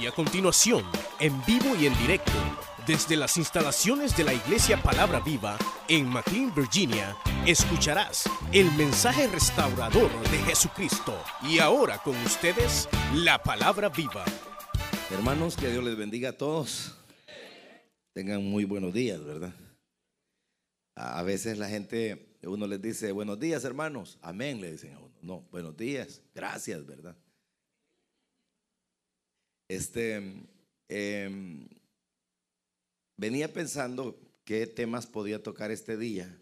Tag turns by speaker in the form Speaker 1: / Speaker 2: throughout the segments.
Speaker 1: Y a continuación, en vivo y en directo, desde las instalaciones de la Iglesia Palabra Viva en McLean, Virginia, escucharás el mensaje restaurador de Jesucristo. Y ahora con ustedes, la Palabra Viva.
Speaker 2: Hermanos, que Dios les bendiga a todos. Tengan muy buenos días, ¿verdad? A veces la gente, uno les dice, buenos días, hermanos. Amén, le dicen a uno. No, buenos días, gracias, ¿verdad? Este, em, venía pensando qué temas podía tocar este día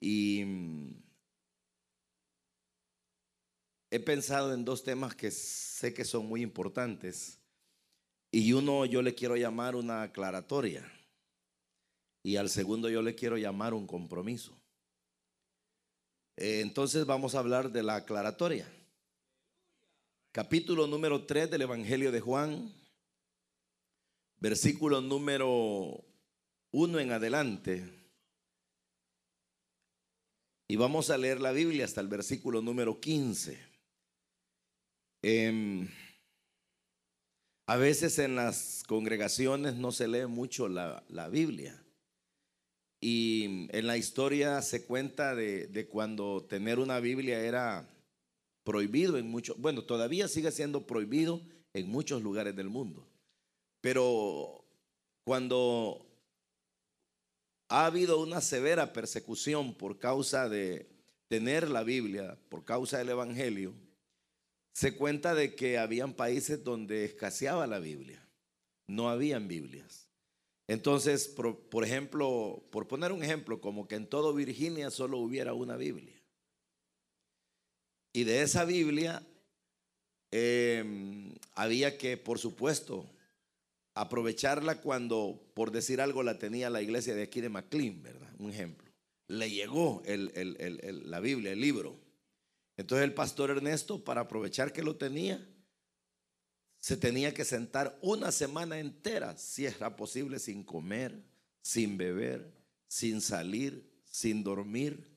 Speaker 2: y mm, he pensado en dos temas que sé que son muy importantes y uno yo le quiero llamar una aclaratoria y al segundo yo le quiero llamar un compromiso. Entonces vamos a hablar de la aclaratoria capítulo número 3 del Evangelio de Juan, versículo número 1 en adelante. Y vamos a leer la Biblia hasta el versículo número 15. Em, a veces en las congregaciones no se lee mucho la, Biblia. Y en la historia se cuenta de, de cuando tener una Biblia era prohibido en muchos, bueno, todavía sigue siendo prohibido en muchos lugares del mundo. Pero cuando ha habido una severa persecución por causa de tener la Biblia, por causa del Evangelio, se cuenta de que habían países donde escaseaba la Biblia, no habían Biblias. Entonces, por, por ejemplo, por poner un ejemplo, como que en todo Virginia solo hubiera una Biblia. Y de esa Biblia em, había que, por supuesto, aprovecharla cuando, por decir algo, la tenía la iglesia de aquí de McLean, ¿verdad? Un ejemplo. Le llegó la Biblia, el libro. Entonces el pastor Ernesto, para aprovechar que lo tenía, se tenía que sentar una semana entera, si era posible, sin comer, sin beber, sin salir, sin dormir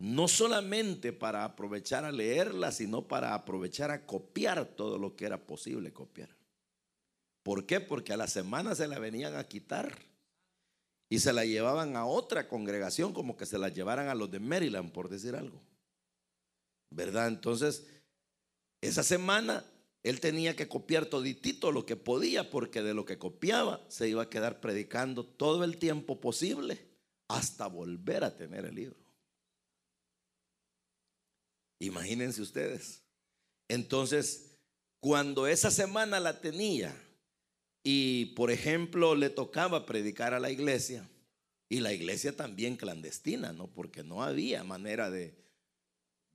Speaker 2: no solamente para aprovechar a leerla, sino para aprovechar a copiar todo lo que era posible copiar. ¿Por qué? Porque a la semana se la venían a quitar y se la llevaban a otra congregación, como que se la llevaran a los de Maryland, por decir algo. ¿Verdad? Entonces, esa semana él tenía que copiar toditito lo que podía, porque de lo que copiaba se iba a quedar predicando todo el tiempo posible hasta volver a tener el libro. Imagínense ustedes. Entonces, cuando esa semana la tenía y, por ejemplo, le tocaba predicar a la iglesia, y la iglesia también clandestina, ¿no? Porque no había manera de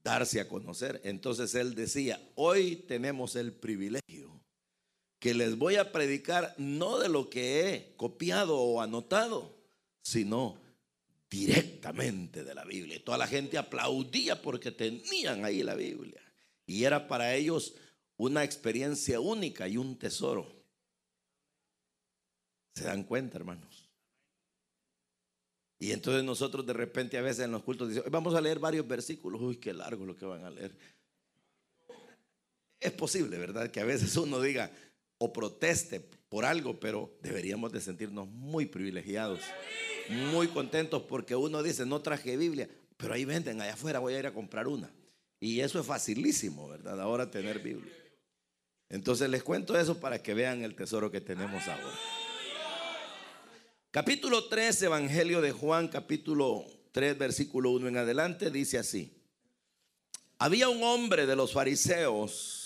Speaker 2: darse a conocer. Entonces él decía, hoy tenemos el privilegio que les voy a predicar no de lo que he copiado o anotado, sino directamente de la Biblia. Y toda la gente aplaudía porque tenían ahí la Biblia. Y era para ellos una experiencia única y un tesoro. ¿Se dan cuenta, hermanos? Y entonces nosotros de repente a veces en los cultos decimos, vamos a leer varios versículos. Uy, qué largo lo que van a leer. Es posible, ¿verdad? Que a veces uno diga o proteste por algo, pero deberíamos de sentirnos muy privilegiados muy contentos porque uno dice, no traje Biblia, pero ahí venden, allá afuera voy a ir a comprar una. Y eso es facilísimo, ¿verdad? Ahora tener Biblia. Entonces les cuento eso para que vean el tesoro que tenemos ahora. Capítulo 3, Evangelio de Juan, capítulo 3, versículo 1 en adelante, dice así. Había un hombre de los fariseos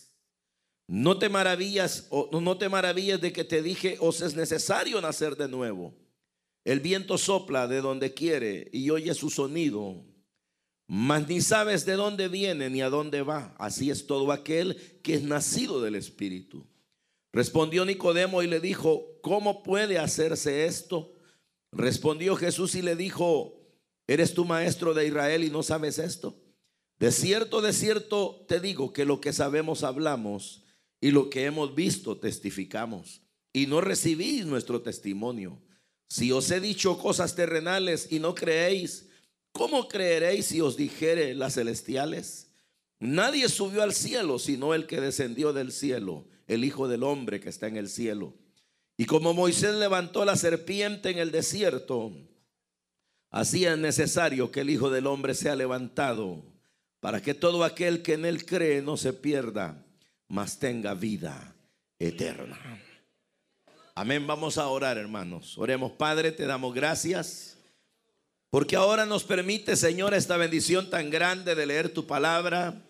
Speaker 2: No te maravillas o no te maravillas de que te dije, os es necesario nacer de nuevo. El viento sopla de donde quiere y oye su sonido, mas ni sabes de dónde viene ni a dónde va. Así es todo aquel que es nacido del Espíritu. Respondió Nicodemo y le dijo, ¿cómo puede hacerse esto? Respondió Jesús y le dijo, ¿eres tu maestro de Israel y no sabes esto? De cierto, de cierto te digo que lo que sabemos hablamos y lo que hemos visto testificamos y no recibís nuestro testimonio. Si os he dicho cosas terrenales y no creéis, ¿cómo creeréis si os dijere las celestiales? Nadie subió al cielo sino el que descendió del cielo, el Hijo del Hombre que está en el cielo. Y como Moisés levantó la serpiente en el desierto, así es necesario que el Hijo del Hombre sea levantado, para que todo aquel que en él cree no se pierda, mas tenga vida eterna. Amén. Vamos a orar, hermanos. Oremos, Padre, te damos gracias. Porque ahora nos permite, Señor, esta bendición tan grande de leer tu palabra.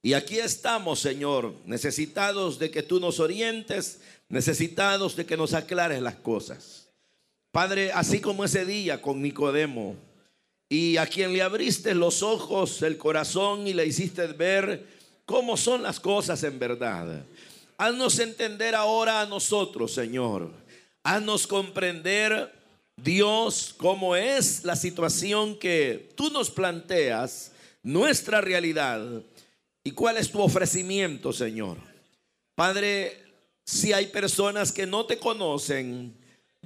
Speaker 2: Y aquí estamos, Señor, necesitados de que tú nos orientes, necesitados de que nos aclares las cosas. Padre, así como ese día con Nicodemo, y a quien le abriste los ojos, el corazón y le hiciste ver cómo son las cosas en verdad. Haznos entender ahora a nosotros, Señor. Haznos comprender, Dios, cómo es la situación que tú nos planteas, nuestra realidad y cuál es tu ofrecimiento, Señor. Padre, si hay personas que no te conocen,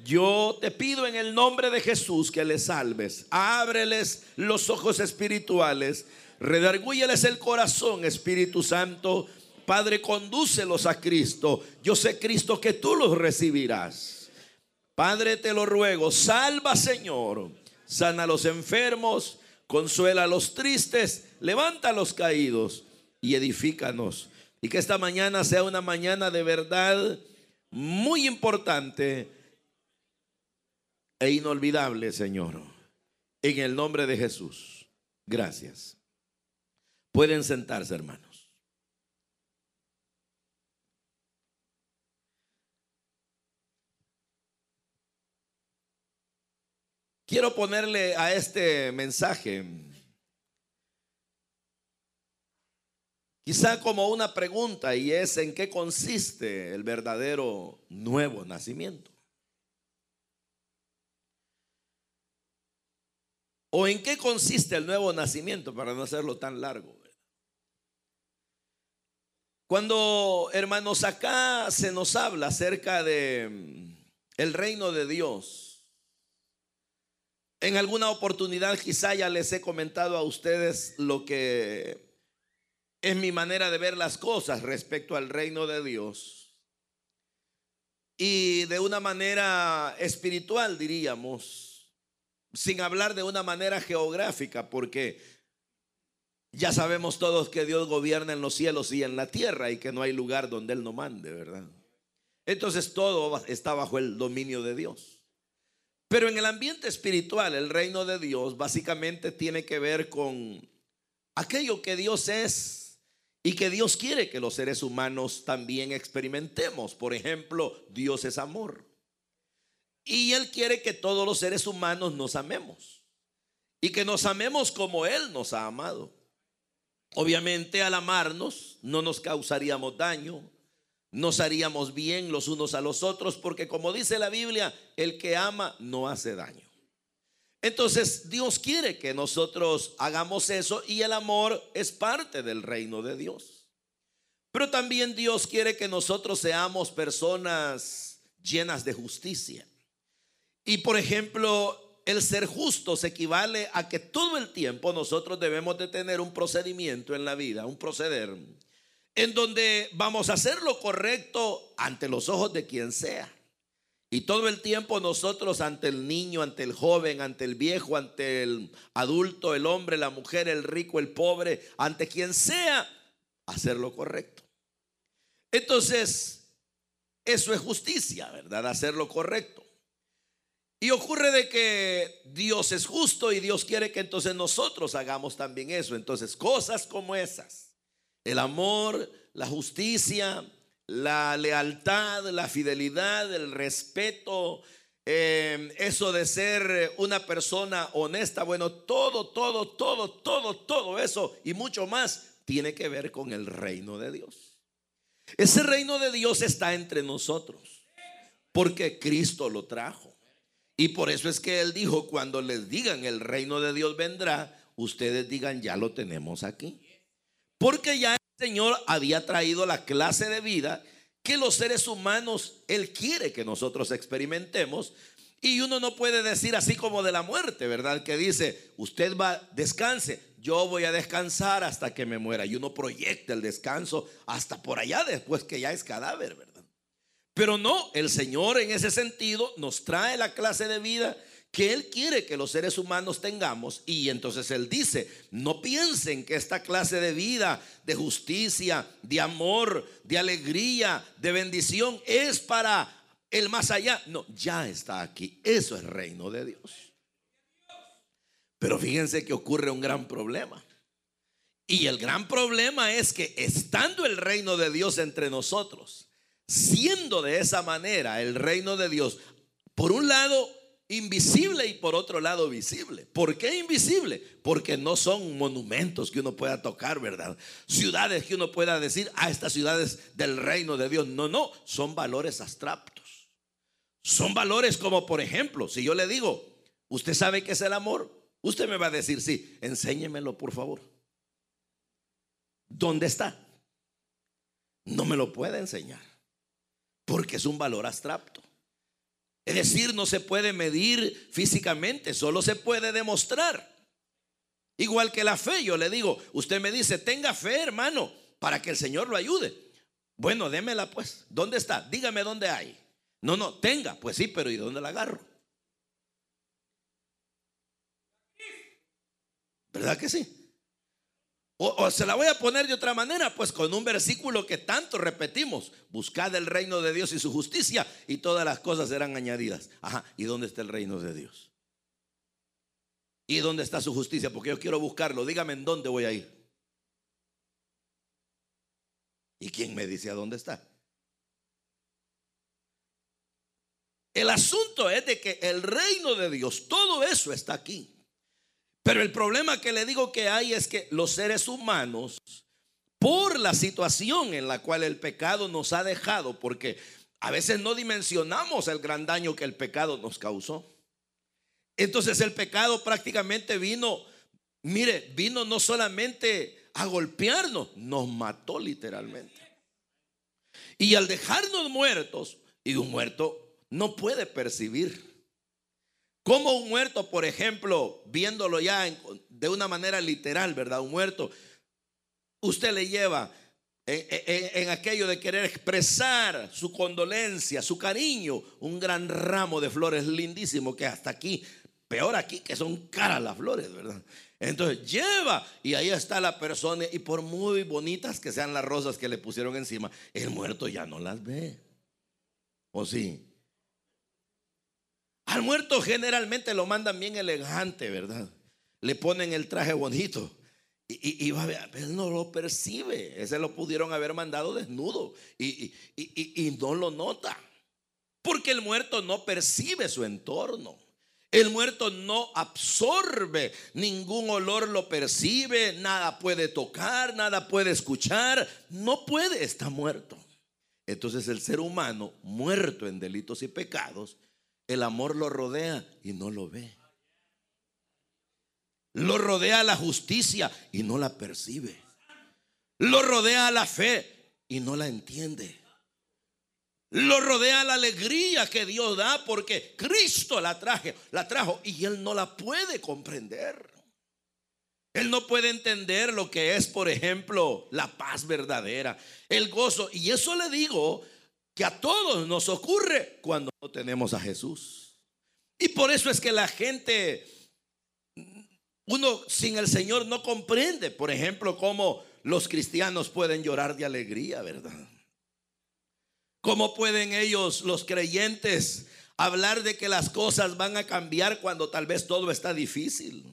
Speaker 2: yo te pido en el nombre de Jesús que les salves. Ábreles los ojos espirituales. Redargúyeles el corazón, Espíritu Santo Padre, condúcelos a Cristo. Yo sé, Cristo, que tú los recibirás. Padre, te lo ruego, salva, Señor. Sana a los enfermos, consuela a los tristes, levanta a los caídos y edifícanos. Y que esta mañana sea una mañana de verdad muy importante e inolvidable, Señor. En el nombre de Jesús. Gracias. Pueden sentarse, hermano. Quiero ponerle a este mensaje quizá como una pregunta y es en qué consiste el verdadero nuevo nacimiento. ¿O en qué consiste el nuevo nacimiento para no hacerlo tan largo? Cuando, hermanos, acá se nos habla acerca de mm, el reino de Dios, en alguna oportunidad quizá ya les he comentado a ustedes lo que es mi manera de ver las cosas respecto al reino de Dios. Y de una manera espiritual, diríamos, sin hablar de una manera geográfica, porque ya sabemos todos que Dios gobierna en los cielos y en la tierra y que no hay lugar donde Él no mande, ¿verdad? Entonces todo está bajo el dominio de Dios. Pero en el ambiente espiritual, el reino de Dios básicamente tiene que ver con aquello que Dios es y que Dios quiere que los seres humanos también experimentemos. Por ejemplo, Dios es amor. Y Él quiere que todos los seres humanos nos amemos. Y que nos amemos como Él nos ha amado. Obviamente al amarnos no nos causaríamos daño, nos haríamos bien los unos a los otros, porque como dice la Biblia, el que ama no hace daño. Entonces Dios quiere que nosotros hagamos eso y el amor es parte del reino de Dios. Pero también Dios quiere que nosotros seamos personas llenas de justicia. Y por ejemplo, el ser justos equivale a que todo el tiempo nosotros debemos de tener un procedimiento en la vida, un proceder en donde vamos a hacer lo correcto ante los ojos de quien sea. Y todo el tiempo nosotros ante el niño, ante el joven, ante el viejo, ante el adulto, el hombre, la mujer, el rico, el pobre, ante quien sea, hacer lo correcto. Entonces, eso es justicia, ¿verdad? Hacer lo correcto. Y ocurre de que Dios es justo y Dios quiere que entonces nosotros hagamos también eso. Entonces, cosas como esas, el amor, la justicia, la lealtad, la fidelidad, el respeto, eh, eso de ser una persona honesta, bueno, todo, todo, todo, todo, todo eso y mucho más tiene que ver con el reino de Dios. Ese reino de Dios está entre nosotros, porque Cristo lo trajo. Y por eso es que Él dijo, cuando les digan el reino de Dios vendrá, ustedes digan, ya lo tenemos aquí. Porque ya el Señor había traído la clase de vida que los seres humanos, Él quiere que nosotros experimentemos. Y uno no puede decir así como de la muerte, ¿verdad? Que dice, usted va, descanse, yo voy a descansar hasta que me muera. Y uno proyecta el descanso hasta por allá después que ya es cadáver, ¿verdad? Pero no, el Señor en ese sentido nos trae la clase de vida que Él quiere que los seres humanos tengamos. Y entonces Él dice, no piensen que esta clase de vida, de justicia, de amor, de alegría, de bendición, es para el más allá. No, ya está aquí. Eso es reino de Dios. Pero fíjense que ocurre un gran problema. Y el gran problema es que estando el reino de Dios entre nosotros, siendo de esa manera el reino de Dios, por un lado invisible y por otro lado visible. ¿Por qué invisible? Porque no son monumentos que uno pueda tocar, ¿verdad? Ciudades que uno pueda decir, ah, estas ciudades del reino de Dios. No, no, son valores abstractos. Son valores como, por ejemplo, si yo le digo, ¿usted sabe qué es el amor? Usted me va a decir, sí, enséñemelo, por favor. ¿Dónde está? No me lo puede enseñar porque es un valor abstracto. Es decir, no se puede medir físicamente, solo se puede demostrar. Igual que la fe, yo le digo, usted me dice, tenga fe, hermano, para que el Señor lo ayude. Bueno, démela pues. ¿Dónde está? Dígame dónde hay. No, no, tenga. Pues sí, pero ¿y dónde la agarro? ¿Verdad que sí? O, se la voy a poner de otra manera, pues con un versículo que tanto repetimos. Buscad el reino de Dios y su justicia y todas las cosas serán añadidas. Ajá, ¿y dónde está el reino de Dios? ¿Y dónde está su justicia? Porque yo quiero buscarlo. Dígame en dónde voy a ir. ¿Y quién me dice a dónde está? El asunto es de que el reino de Dios, todo eso está aquí. Pero el problema que le digo que hay es que los seres humanos, por la situación en la cual el pecado nos ha dejado, porque a veces no dimensionamos el gran daño que el pecado nos causó. Entonces el pecado prácticamente vino, mire, vino no solamente a golpearnos, nos mató literalmente. Y al dejarnos muertos, y un muerto no puede percibir como un muerto, por ejemplo, viéndolo ya de una manera literal, ¿verdad? Un muerto, usted le lleva en, aquello de querer expresar su condolencia, su cariño, un gran ramo de flores lindísimo que hasta aquí, peor aquí que son caras las flores, ¿verdad? Entonces lleva y ahí está la persona y por muy bonitas que sean las rosas que le pusieron encima, el muerto ya no las ve. ¿O sí? Al muerto generalmente lo mandan bien elegante, ¿verdad? Le ponen el traje bonito. Y, va a ver, él no lo percibe. Ese lo pudieron haber mandado desnudo. Y, y no lo nota. Porque el muerto no percibe su entorno. El muerto no absorbe, ningún olor lo percibe, nada puede tocar, nada puede escuchar, no puede, está muerto. Entonces el ser humano, muerto en delitos y pecados, el amor lo rodea y no lo ve. Lo rodea la justicia y no la percibe. Lo rodea la fe y no la entiende. Lo rodea la alegría que Dios da porque Cristo la traje, la trajo y él no la puede comprender. Él no puede entender lo que es, por ejemplo, la paz verdadera, el gozo. Y eso le digo que a todos nos ocurre cuando no tenemos a Jesús. Y por eso es que la gente, uno sin el Señor no comprende, por ejemplo, cómo los cristianos pueden llorar de alegría, ¿verdad? ¿Cómo pueden ellos, los creyentes, hablar de que las cosas van a cambiar cuando tal vez todo está difícil?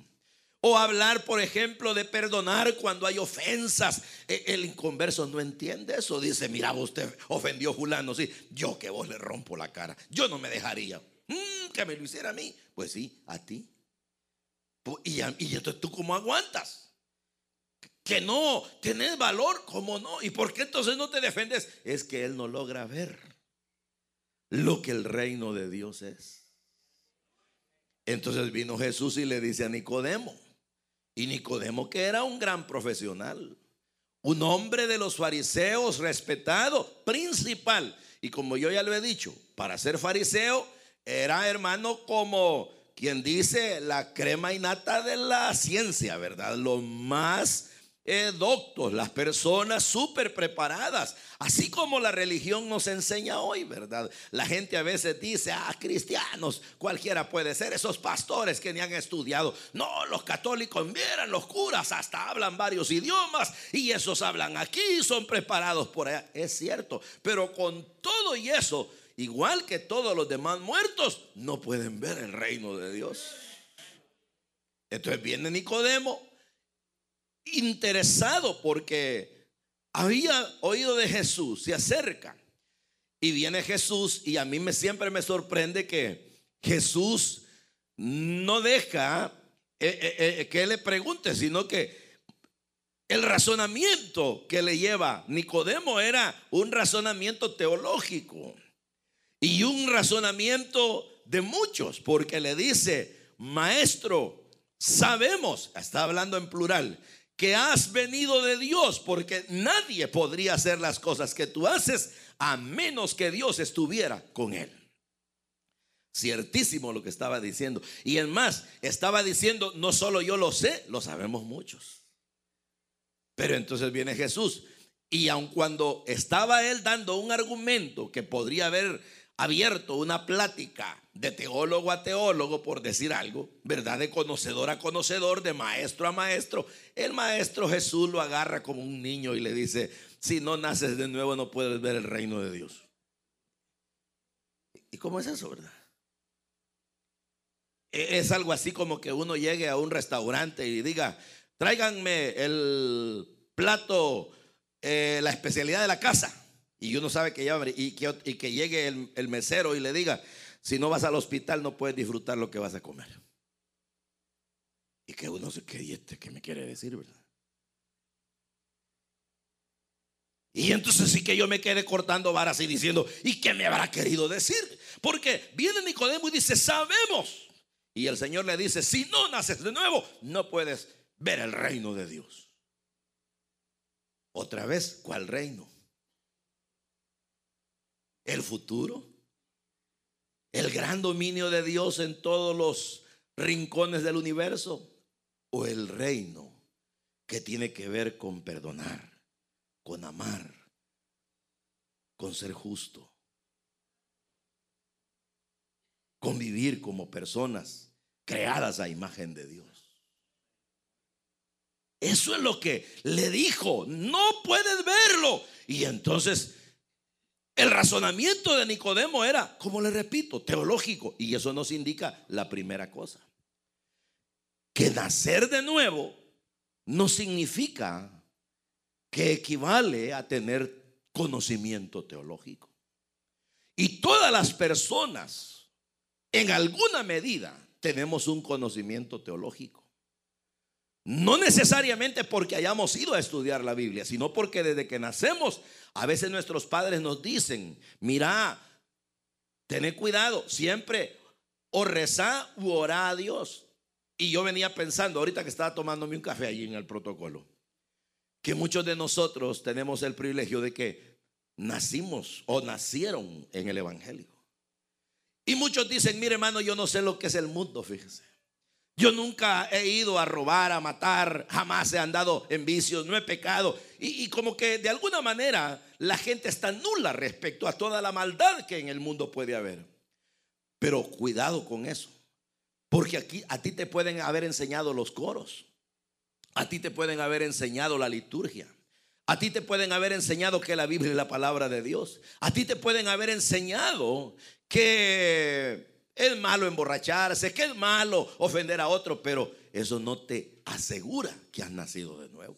Speaker 2: O hablar, por ejemplo, de perdonar cuando hay ofensas. E, el inconverso no entiende eso. Dice, mira, usted ofendió a fulano. Sí, yo que vos le rompo la cara. Yo no me dejaría. Mm, que me lo hiciera a mí. Pues sí, a ti. Y, entonces tú cómo aguantas. Que no, tenés valor, ¿cómo no? ¿Y por qué entonces no te defendes? Es que él no logra ver lo que el reino de Dios es. Entonces vino Jesús y le dice a Nicodemo, y Nicodemo que era un gran profesional, un hombre de los fariseos respetado, principal. Y como yo ya lo he dicho, para ser fariseo era hermano como quien dice la crema innata de la ciencia, ¿verdad? Lo más doctos, las personas súper preparadas, así como la religión nos enseña hoy, ¿verdad? La gente a veces dice, ah, cristianos, cualquiera puede ser, esos pastores que ni han estudiado. No, los católicos, miren, los curas hasta hablan varios idiomas y esos hablan aquí, son preparados por allá. Es cierto, pero con todo y eso, igual que todos los demás muertos, no pueden ver el reino de Dios. Entonces viene Nicodemo interesado porque había oído de Jesús, se acerca y viene Jesús y a mí me siempre me sorprende que Jesús no deja eh, eh, eh, que le pregunte, sino que el razonamiento que le lleva. Nicodemo era un razonamiento teológico y un razonamiento de muchos, porque le dice, maestro, sabemos, está hablando en plural, que has venido de Dios, porque nadie podría hacer las cosas que tú haces a menos que Dios estuviera con él. Ciertísimo lo que estaba diciendo. Y en más, estaba diciendo, no solo yo lo sé, lo sabemos muchos. Pero entonces viene Jesús. Y aun cuando estaba él dando un argumento que podría haber abierto una plática de teólogo a teólogo, por decir algo, ¿verdad? De conocedor a conocedor, de maestro a maestro. El maestro Jesús lo agarra como un niño y le dice, si no naces de nuevo no puedes ver el reino de Dios. ¿Y cómo es eso, verdad? E-, es algo así como que uno llegue a un restaurante y diga, tráiganme el plato, eh, la especialidad de la casa. Y uno sabe que ya y que, y que llegue el, mesero y le diga, si no vas al hospital no puedes disfrutar lo que vas a comer. Y que uno se quede, este qué me quiere decir, verdad? Y entonces sí que yo me quedé cortando varas y diciendo, ¿y qué me habrá querido decir? Porque viene Nicodemo y dice, sabemos. Y el Señor le dice, si no naces de nuevo, no puedes ver el reino de Dios. Otra vez, ¿cuál reino? El futuro, el gran dominio de Dios en todos los rincones del universo o el reino que tiene que ver con perdonar, con amar, con ser justo, con vivir como personas creadas a imagen de Dios. Eso es lo que le dijo, no puedes verlo. Y entonces el razonamiento de Nicodemo era, como le repito, teológico. Y eso nos indica la primera cosa. Que nacer de nuevo no significa que equivale a tener conocimiento teológico. Y todas las personas, en alguna medida, tenemos un conocimiento teológico. No necesariamente porque hayamos ido a estudiar la Biblia, sino porque desde que nacemos, a veces nuestros padres nos dicen, mira, tened cuidado, siempre o rezá u orá a Dios. Y yo venía pensando, ahorita que estaba tomándome un café allí en el protocolo, que muchos de nosotros tenemos el privilegio de que nacimos o nacieron en el Evangelio. Y muchos dicen, mire hermano, yo no sé lo que es el mundo, fíjese. Yo nunca he ido a robar, a matar, jamás he andado en vicios, no he pecado. Y, como que de alguna manera la gente está nula respecto a toda la maldad que en el mundo puede haber. Pero cuidado con eso. Porque aquí a ti te pueden haber enseñado los coros. A ti te pueden haber enseñado la liturgia. A ti te pueden haber enseñado que la Biblia es la palabra de Dios. A ti te pueden haber enseñado que es malo emborracharse, que es malo ofender a otro, pero eso no te asegura que has nacido de nuevo.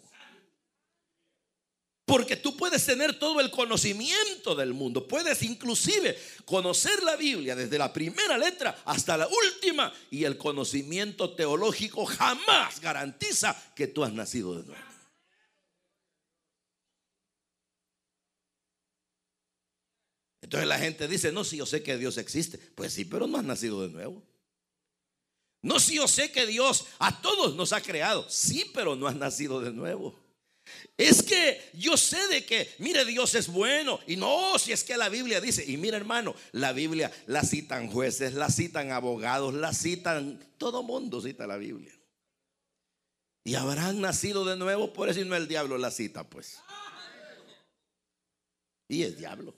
Speaker 2: Porque tú puedes tener todo el conocimiento del mundo. Puedes inclusive conocer la Biblia desde la primera letra hasta la última. Y el conocimiento teológico jamás garantiza que tú has nacido de nuevo. Entonces la gente dice, no, si yo sé que Dios existe. Pues sí, pero no has nacido de nuevo. No, si yo sé que Dios a todos nos ha creado. Sí, pero no has nacido de nuevo. Es que yo sé de que, mire, Dios es bueno. Y no, si es que la Biblia dice, y mira hermano, la Biblia la citan jueces, la citan abogados, la citan, todo mundo cita la Biblia. Y habrán nacido de nuevo, por eso no el diablo la cita, pues. Y es diablo.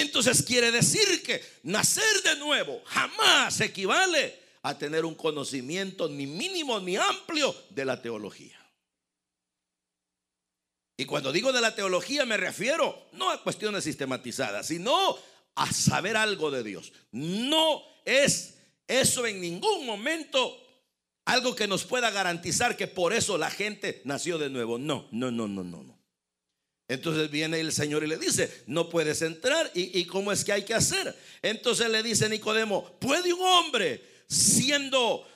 Speaker 2: Entonces quiere decir que nacer de nuevo jamás equivale a tener un conocimiento ni mínimo ni amplio de la teología. Y cuando digo de la teología me refiero no a cuestiones sistematizadas, sino a saber algo de Dios. No es eso en ningún momento algo que nos pueda garantizar que por eso la gente nació de nuevo. No, no, no, no, no. no. Entonces viene el Señor y le dice, no puedes entrar. ¿Y, ¿Y, cómo es que hay que hacer? Entonces le dice Nicodemo, ¿puede un hombre siendo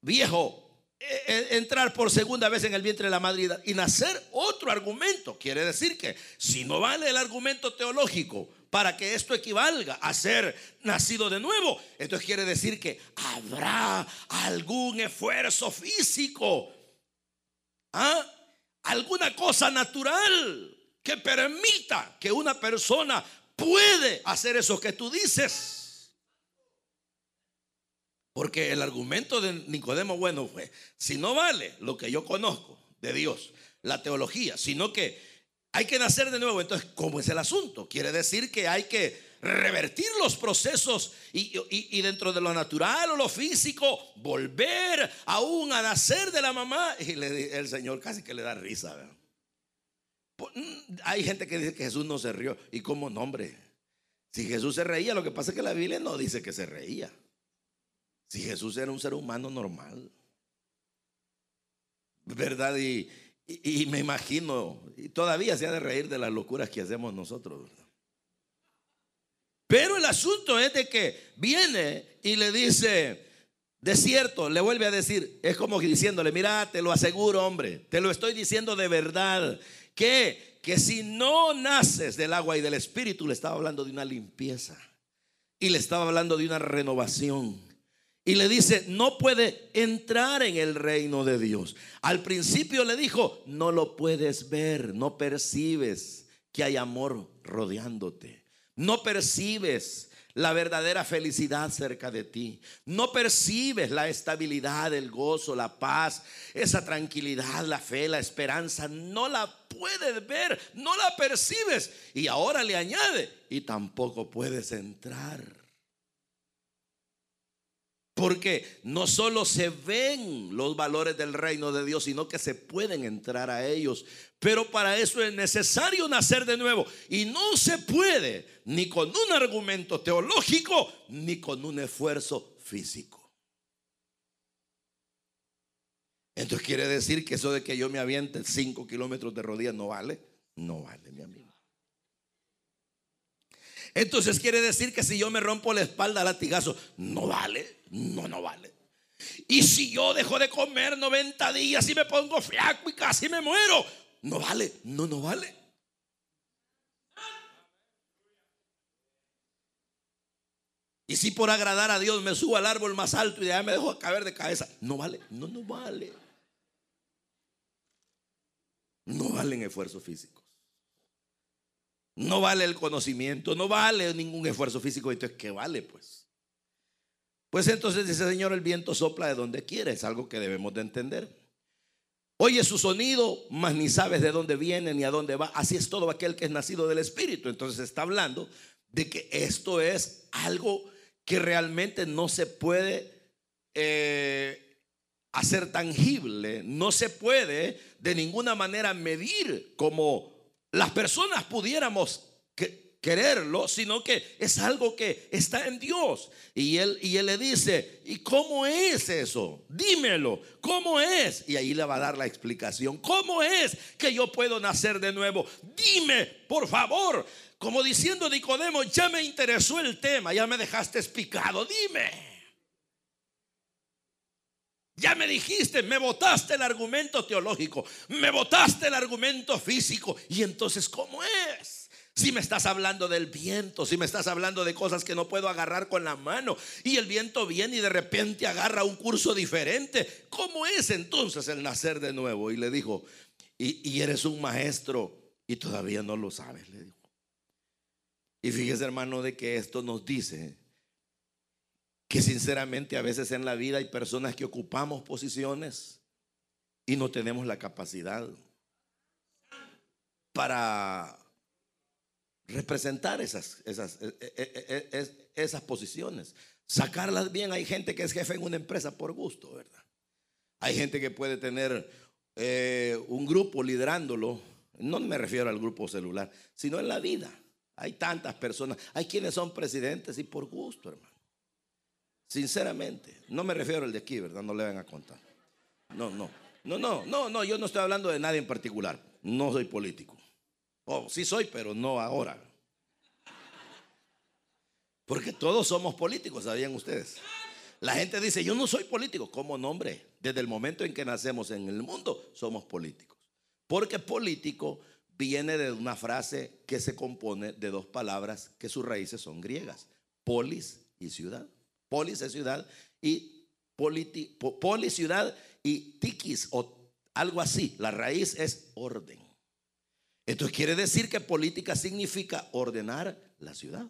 Speaker 2: viejo eh, eh, entrar por segunda vez en el vientre de la madre y nacer otro argumento. Quiere decir que si no vale el argumento teológico para que esto equivalga a ser nacido de nuevo, entonces quiere decir que habrá algún esfuerzo físico, ¿ah? alguna cosa natural que permita que una persona puede hacer eso que tú dices. Porque el argumento de Nicodemo, bueno, fue, si no vale lo que yo conozco de Dios, la teología, sino que hay que nacer de nuevo, entonces, ¿cómo es el asunto? Quiere decir que hay que revertir los procesos y, dentro de lo natural o lo físico, volver aún a nacer de la mamá. Y el Señor casi que le da risa. Hay gente que dice que Jesús no se rió. ¿Y cómo nombre? Si Jesús se reía, lo que pasa es que la Biblia no dice que se reía. Si Jesús era un ser humano normal. ¿Verdad? Y, me imagino, y todavía se ha de reír de las locuras que hacemos nosotros. Pero el asunto es de que viene y le dice, de cierto, le vuelve a decir, es como diciéndole, mira, te lo aseguro, hombre, te lo estoy diciendo de verdad, que, que si no naces del agua y del espíritu, le estaba hablando de una limpieza y le estaba hablando de una renovación. Y le dice, no puede entrar en el reino de Dios. Al principio le dijo, no lo puedes ver, no percibes que hay amor rodeándote. No percibes la verdadera felicidad cerca de ti. No percibes la estabilidad, el gozo, la paz, esa tranquilidad, la fe, la esperanza. No la puedes ver, no la percibes. Y ahora le añade, y tampoco puedes entrar. Porque no solo se ven los valores del reino de Dios, sino que se pueden entrar a ellos. Pero para eso es necesario nacer de nuevo. Y no se puede ni con un argumento teológico, ni con un esfuerzo físico. Entonces quiere decir que eso de que yo me aviente cinco kilómetros de rodillas no vale. No vale, mi amigo. Entonces quiere decir que si yo me rompo la espalda a latigazo, no vale, no, no vale. Y si yo dejo de comer 90 días y me pongo flaco y casi me muero, no vale, no, no vale. Y si por agradar a Dios me subo al árbol más alto y ya me dejo caer de cabeza, no vale, no, no vale. No valen esfuerzos físicos. No vale el conocimiento, no vale ningún esfuerzo físico. Entonces, ¿qué vale pues? Pues entonces dice Señor, el viento sopla de donde quiere. Es algo que debemos de entender. Oye su sonido, mas ni sabes de dónde viene ni a dónde va. Así es todo aquel que es nacido del Espíritu. Entonces está hablando de que esto es algo que realmente no se puede eh, hacer tangible, no se puede de ninguna manera medir como las personas pudiéramos quererlo, sino que es algo que está en Dios. Y él, y él le dice, ¿y cómo es eso? Dímelo, ¿cómo es? Y ahí le va a dar la explicación. ¿Cómo es que yo puedo nacer de nuevo? Dime, por favor. Como diciendo Nicodemo, ya me interesó el tema, ya me dejaste explicado, dime. Ya me dijiste, me votaste el argumento teológico, me votaste el argumento físico. Y entonces, ¿cómo es? Si me estás hablando del viento, si me estás hablando de cosas que no puedo agarrar con la mano y el viento viene y de repente agarra un curso diferente, ¿cómo es entonces el nacer de nuevo? Y le dijo, y, eres un maestro y todavía no lo sabes, le dijo. Y fíjese hermano de que esto nos dice que sinceramente a veces en la vida hay personas que ocupamos posiciones y no tenemos la capacidad para representar esas, esas, e, e, e, esas posiciones. Sacarlas bien. Hay gente que es jefe en una empresa por gusto, ¿verdad? Hay gente que puede tener eh, un grupo liderándolo. No me refiero al grupo celular, sino en la vida. Hay tantas personas. Hay quienes son presidentes y por gusto, hermano. Sinceramente. No me refiero al de aquí, ¿verdad? No le van a contar. No, no. No, no, no, no. Yo no estoy hablando de nadie en particular. No soy político. Oh, sí soy, pero no ahora. Porque todos somos políticos, ¿sabían ustedes? La gente dice, yo no soy político. ¿Cómo nombre? Desde el momento en que nacemos en el mundo, somos políticos. Porque político viene de una frase que se compone de dos palabras que sus raíces son griegas. Polis y ciudad. Polis es ciudad y politi, polis ciudad y tikis o algo así. La raíz es orden. Entonces quiere decir que política significa ordenar la ciudad.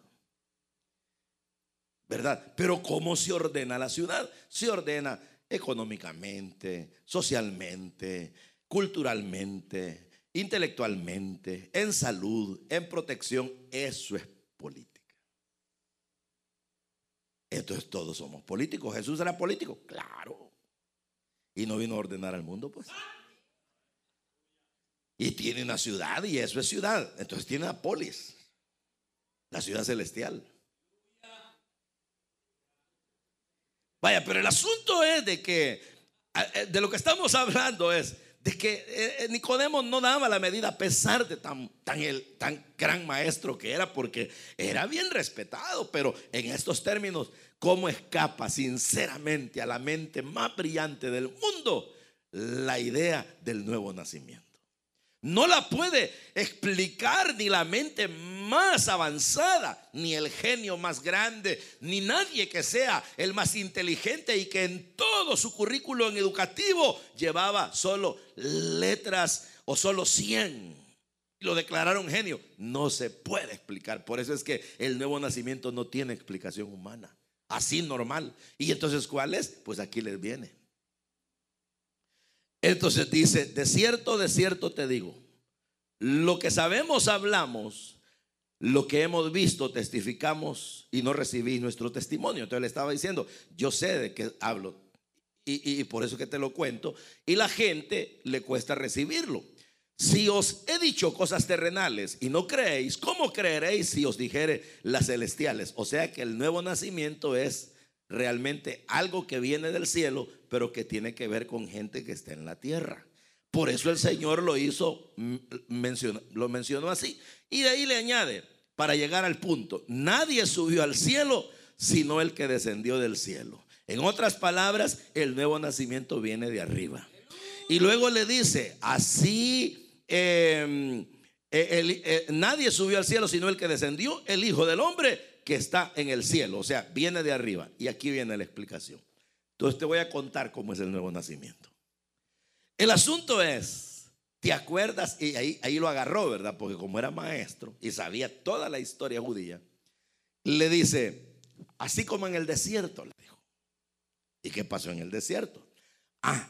Speaker 2: ¿Verdad? Pero ¿cómo se ordena la ciudad? Se ordena económicamente, socialmente, culturalmente, intelectualmente, en salud, en protección. Eso es política. Entonces todos somos políticos. Jesús era político, claro. Y no vino a ordenar al mundo, pues. Y tiene una ciudad y eso es ciudad. Entonces tiene a polis, la ciudad celestial. Vaya, pero el asunto es de que, eh, de lo que estamos hablando es de que eh, eh, Nicodemo no daba la medida a pesar de tan, tan, el, tan gran maestro que era, porque era bien respetado, pero en estos términos, ¿cómo escapa sinceramente a la mente más brillante del mundo la idea del nuevo nacimiento? No la puede explicar ni la mente más avanzada, ni el genio más grande, ni nadie que sea el más inteligente y que en todo su currículum educativo llevaba solo letras o solo 100. Lo declararon genio. No se puede explicar. Por eso es que el nuevo nacimiento no tiene explicación humana. Así normal. ¿Y entonces cuál es? Pues aquí les viene. Entonces dice, de cierto, de cierto te digo, lo que sabemos hablamos, lo que hemos visto testificamos y no recibí nuestro testimonio. Entonces le estaba diciendo, yo sé de qué hablo y, y por eso que te lo cuento y la gente le cuesta recibirlo. Si os he dicho cosas terrenales y no creéis, ¿cómo creeréis si os dijere las celestiales? O sea que el nuevo nacimiento es realmente algo que viene del cielo, pero que tiene que ver con gente que está en la tierra. Por eso el Señor lo hizo, mm, lo mencionó así. Y de ahí le añade, para llegar al punto, nadie subió al cielo sino el que descendió del cielo. En otras palabras, el nuevo nacimiento viene de arriba. Y luego le dice, así em, eh, eh, nadie subió al cielo sino el que descendió, el Hijo del Hombre que está en el cielo, o sea, viene de arriba. Y aquí viene la explicación. Entonces te voy a contar cómo es el nuevo nacimiento. El asunto es, ¿te acuerdas? Y ahí, ahí lo agarró, ¿verdad? Porque como era maestro y sabía toda la historia judía, le dice, así como en el desierto, le dijo. ¿Y qué pasó en el desierto? Ah,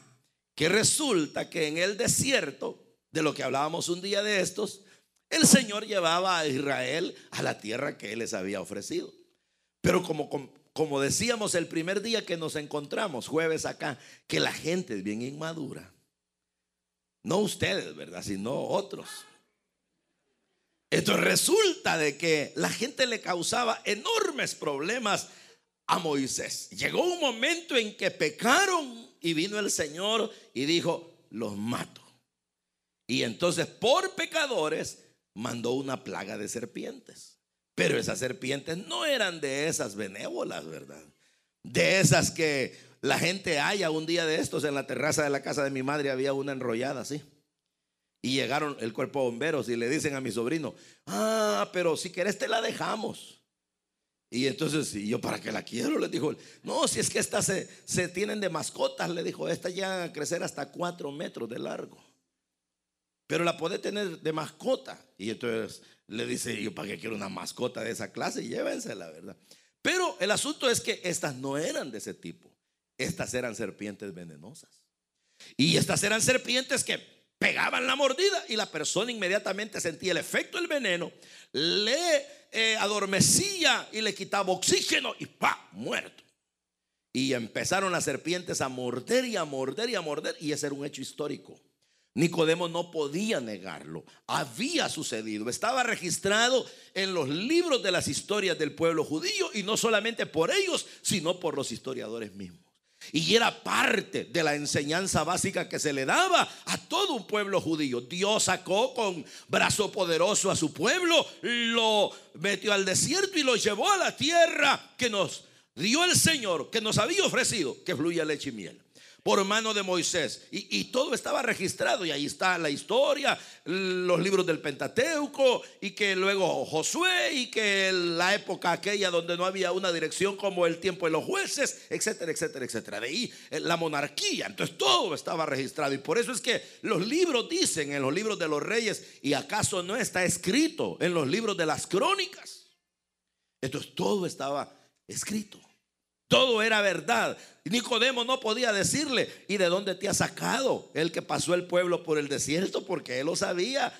Speaker 2: que resulta que en el desierto, de lo que hablábamos un día de estos, el Señor llevaba a Israel a la tierra que Él les había ofrecido. Pero como, como decíamos el primer día que nos encontramos, jueves acá, que la gente es bien inmadura. No ustedes, ¿verdad? Sino otros. Esto resulta de que la gente le causaba enormes problemas a Moisés. Llegó un momento en que pecaron y vino el Señor y dijo, los mato. Y entonces por pecadores mandó una plaga de serpientes. Pero esas serpientes no eran de esas benévolas, ¿verdad? De esas que la gente haya un día de estos en la terraza de la casa de mi madre había una enrollada así. Y llegaron el cuerpo de bomberos y le dicen a mi sobrino, ah, pero si querés te la dejamos. Y entonces, y yo para qué la quiero, le dijo, no, si es que estas se, se tienen de mascotas, le dijo, esta ya a crecer hasta cuatro metros de largo. Pero la puede tener de mascota. Y entonces le dice, yo para qué quiero una mascota de esa clase, llévensela, ¿verdad? Pero el asunto es que estas no eran de ese tipo. Estas eran serpientes venenosas. Y estas eran serpientes que pegaban la mordida y la persona inmediatamente sentía el efecto del veneno, le eh, adormecía y le quitaba oxígeno y ¡pa! muerto. Y empezaron las serpientes a morder y a morder y a morder y ese era un hecho histórico. Nicodemo no podía negarlo. Había sucedido. Estaba registrado en los libros de las historias del pueblo judío y no solamente por ellos, sino por los historiadores mismos. Y era parte de la enseñanza básica que se le daba a todo un pueblo judío. Dios sacó con brazo poderoso a su pueblo, lo metió al desierto y lo llevó a la tierra que nos dio el Señor, que nos había ofrecido, que fluya leche y miel por mano de Moisés. Y, todo estaba registrado y ahí está la historia, los libros del Pentateuco y que luego Josué y que la época aquella donde no había una dirección como el tiempo de los jueces, etcétera, etcétera, etcétera. De ahí eh, la monarquía. Entonces todo estaba registrado y por eso es que los libros dicen en los libros de los reyes y acaso no está escrito en los libros de las crónicas. Entonces todo estaba escrito. Todo era verdad. Nicodemo no podía decirle, ¿y de dónde te ha sacado el que pasó el pueblo por el desierto? Porque él lo sabía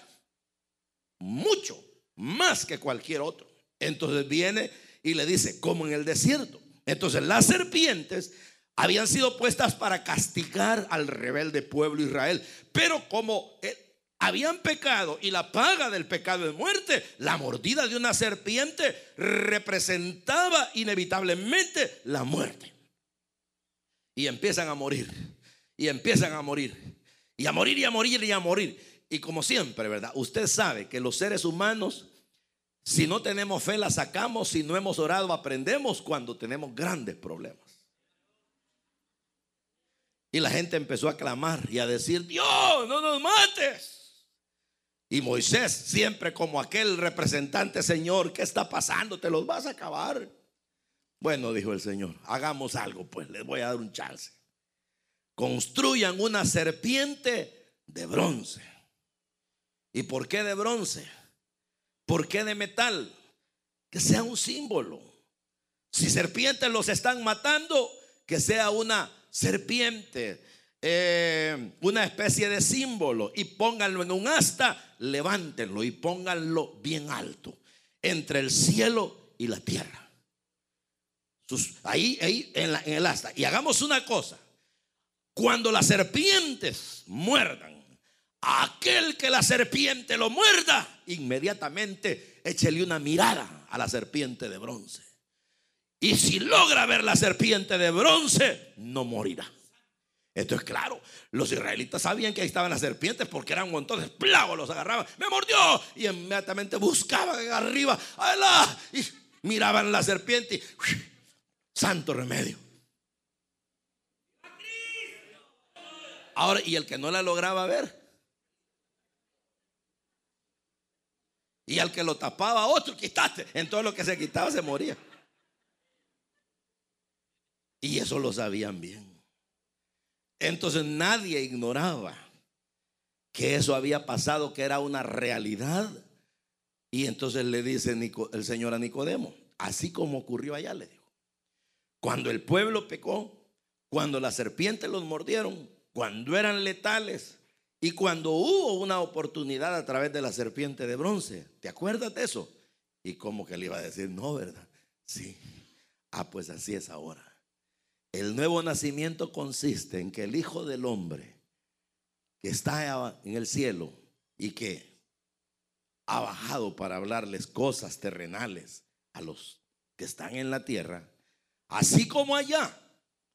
Speaker 2: mucho, más que cualquier otro. Entonces viene y le dice, como en el desierto. Entonces las serpientes habían sido puestas para castigar al rebelde pueblo Israel. Pero como habían pecado y la paga del pecado es muerte, la mordida de una serpiente representaba inevitablemente la muerte. Y empiezan a morir, y empiezan a morir, y a morir y a morir y a morir. Y como siempre, ¿verdad? Usted sabe que los seres humanos, si no tenemos fe, la sacamos, si no hemos orado, aprendemos cuando tenemos grandes problemas. Y la gente empezó a clamar y a decir, Dios, no nos mates. Y Moisés, siempre como aquel representante, Señor, ¿qué está pasando? Te los vas a acabar. Bueno, dijo el Señor, hagamos algo, pues les voy a dar un chance. Construyan una serpiente de bronce. ¿Y por qué de bronce? ¿Por qué de metal? Que sea un símbolo. Si serpientes los están matando, que sea una serpiente eh, una especie de símbolo y pónganlo en un asta, levántenlo y pónganlo bien alto, entre el cielo y la tierra. ahí, ahí en, en el asta. Y hagamos una cosa, cuando las serpientes muerdan, aquel que la serpiente lo muerda, inmediatamente échele una mirada a la serpiente de bronce. Y si logra ver la serpiente de bronce, no morirá. Esto es claro. Los israelitas sabían que ahí estaban las serpientes porque eran montones. Plagos los agarraban. Me mordió. Y inmediatamente buscaban arriba. ¡Alá! Y miraban la serpiente. Y, santo remedio. Ahora, y el que no la lograba ver. Y al que lo tapaba, otro, quitaste. En todo lo que se quitaba se moría. Y eso lo sabían bien. Entonces nadie ignoraba que eso había pasado, que era una realidad. Y entonces le dice el Señor a Nicodemo, así como ocurrió allá, le dijo. Cuando el pueblo pecó, cuando las serpientes los mordieron, cuando eran letales y cuando hubo una oportunidad a través de la serpiente de bronce. ¿Te acuerdas de eso? Y como que le iba a decir, no, ¿verdad? Sí. Ah, pues así es ahora. El nuevo nacimiento consiste en que el Hijo del Hombre que está en el cielo y que ha bajado para hablarles cosas terrenales a los que están en la tierra, así como allá,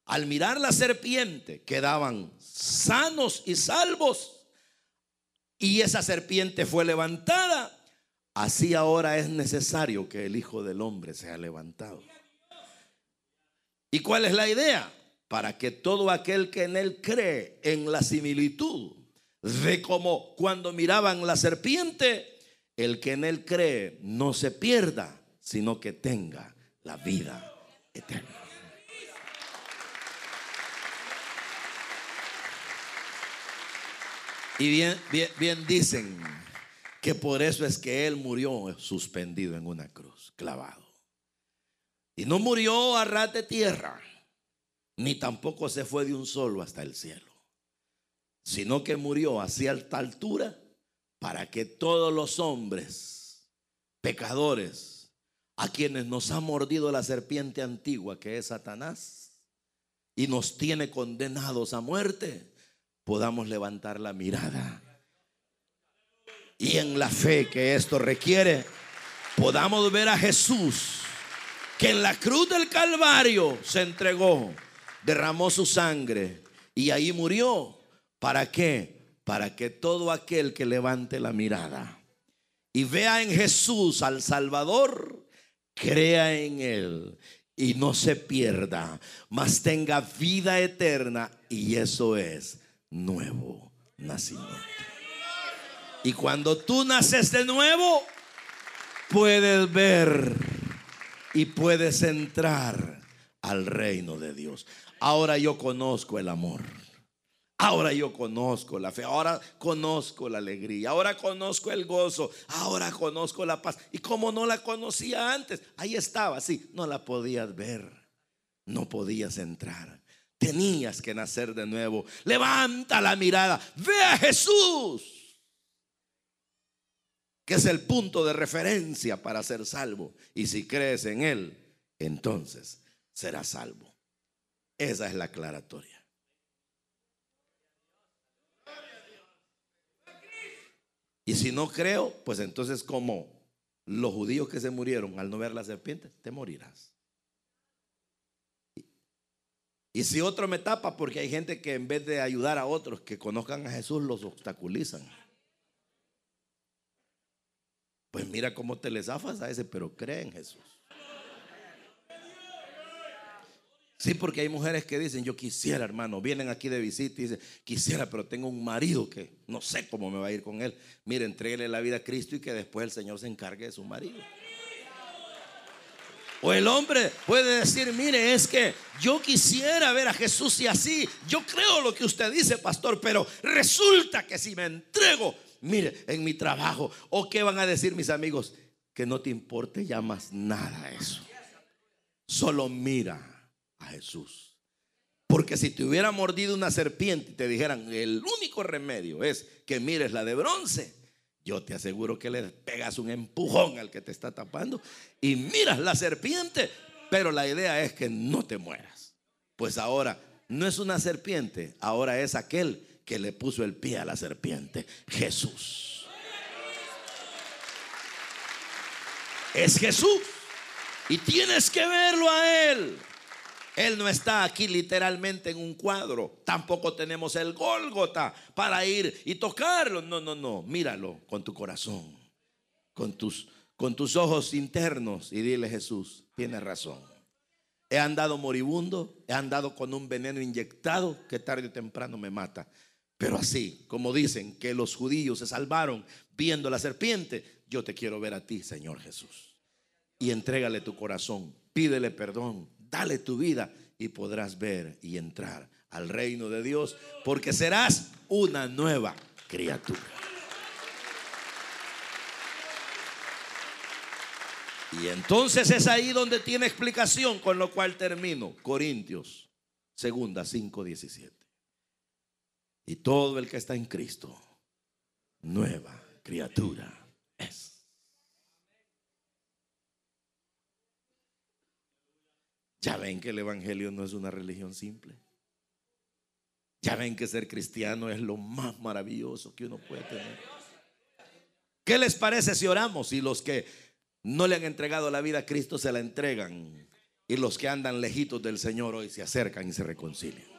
Speaker 2: al mirar la serpiente, quedaban sanos y salvos, y esa serpiente fue levantada, así ahora es necesario que el Hijo del Hombre sea levantado. ¿Y cuál es la idea? Para que todo aquel que en él cree en la similitud de como cuando miraban la serpiente, el que en él cree no se pierda, sino que tenga la vida eterna. Y bien, bien, bien dicen que por eso es que él murió suspendido en una cruz, clavado. Y no murió a ras de tierra, ni tampoco se fue de un solo hasta el cielo, sino que murió hacia alta altura para que todos los hombres pecadores, a quienes nos ha mordido la serpiente antigua que es Satanás y nos tiene condenados a muerte, podamos levantar la mirada. Y en la fe que esto requiere, podamos ver a Jesús, que en la cruz del Calvario se entregó, derramó su sangre y ahí murió. ¿Para qué? Para que todo aquel que levante la mirada y vea en Jesús al Salvador, crea en Él y no se pierda, mas tenga vida eterna y eso es nuevo nacimiento. Y cuando tú naces de nuevo, puedes ver y puedes entrar al reino de Dios. Ahora yo conozco el amor. Ahora yo conozco la fe, ahora conozco la alegría, ahora conozco el gozo, ahora conozco la paz. Y como no la conocía antes, ahí estaba, sí, no la podías ver, no podías entrar. Tenías que nacer de nuevo. Levanta la mirada, ve a Jesús, que es el punto de referencia para ser salvo. Y si crees en Él, entonces serás salvo. Esa es la aclaratoria. Y si no creo, pues entonces como los judíos que se murieron al no ver la serpiente, te morirás. Y si otro me tapa, porque hay gente que en vez de ayudar a otros que conozcan a Jesús, los obstaculizan. Pues mira cómo te les zafas a ese, pero cree en Jesús. Sí, porque hay mujeres que dicen, yo quisiera, hermano, vienen aquí de visita y dicen, quisiera, pero tengo un marido que no sé cómo me va a ir con él. Mire, entreguele la vida a Cristo y que después el Señor se encargue de su marido. O el hombre puede decir, mire, es que yo quisiera ver a Jesús y así, yo creo lo que usted dice, pastor, pero resulta que si me entrego, mire, en mi trabajo, o qué van a decir mis amigos, que no te importe ya más nada eso. Solo mira Jesús. Porque si te hubiera mordido una serpiente y te dijeran, el único remedio es que mires la de bronce, yo te aseguro que le pegas un empujón al que te está tapando y miras la serpiente, pero la idea es que no te mueras. Pues ahora no es una serpiente, ahora es aquel que le puso el pie a la serpiente, Jesús. Es Jesús. Y tienes que verlo a Él. Él no está aquí literalmente en un cuadro. Tampoco tenemos el Gólgota para ir y tocarlo. No, no, no. Míralo con tu corazón, con tus, con tus ojos internos y dile Jesús, tienes razón. He andado moribundo, he andado con un veneno inyectado que tarde o temprano me mata. Pero así, como dicen que los judíos se salvaron viendo la serpiente, yo te quiero ver a ti, Señor Jesús. Y entrégale tu corazón, pídele perdón, dale tu vida y podrás ver y entrar al reino de Dios porque serás una nueva criatura. Y entonces es ahí donde tiene explicación, con lo cual termino. Corintios, segunda 5:17. Y todo el que está en Cristo, nueva criatura es. Ya ven que el Evangelio no es una religión simple. Ya ven que ser cristiano es lo más maravilloso que uno puede tener. ¿Qué les parece si oramos y los que no le han entregado la vida a Cristo se la entregan y los que andan lejitos del Señor hoy se acercan y se reconcilian?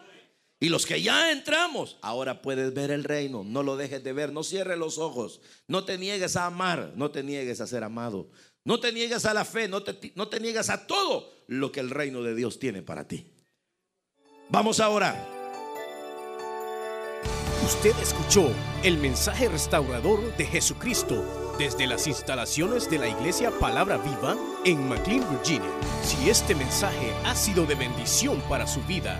Speaker 2: Y los que ya entramos, ahora puedes ver el reino, no lo dejes de ver, no cierres los ojos, no te niegues a amar, no te niegues a ser amado, no te niegues a la fe, no te, no te niegues a todo lo que el reino de Dios tiene para ti. Vamos a orar.
Speaker 1: Usted escuchó el mensaje restaurador de Jesucristo desde las instalaciones de la iglesia Palabra Viva en McLean, Virginia. Si este mensaje ha sido de bendición para su vida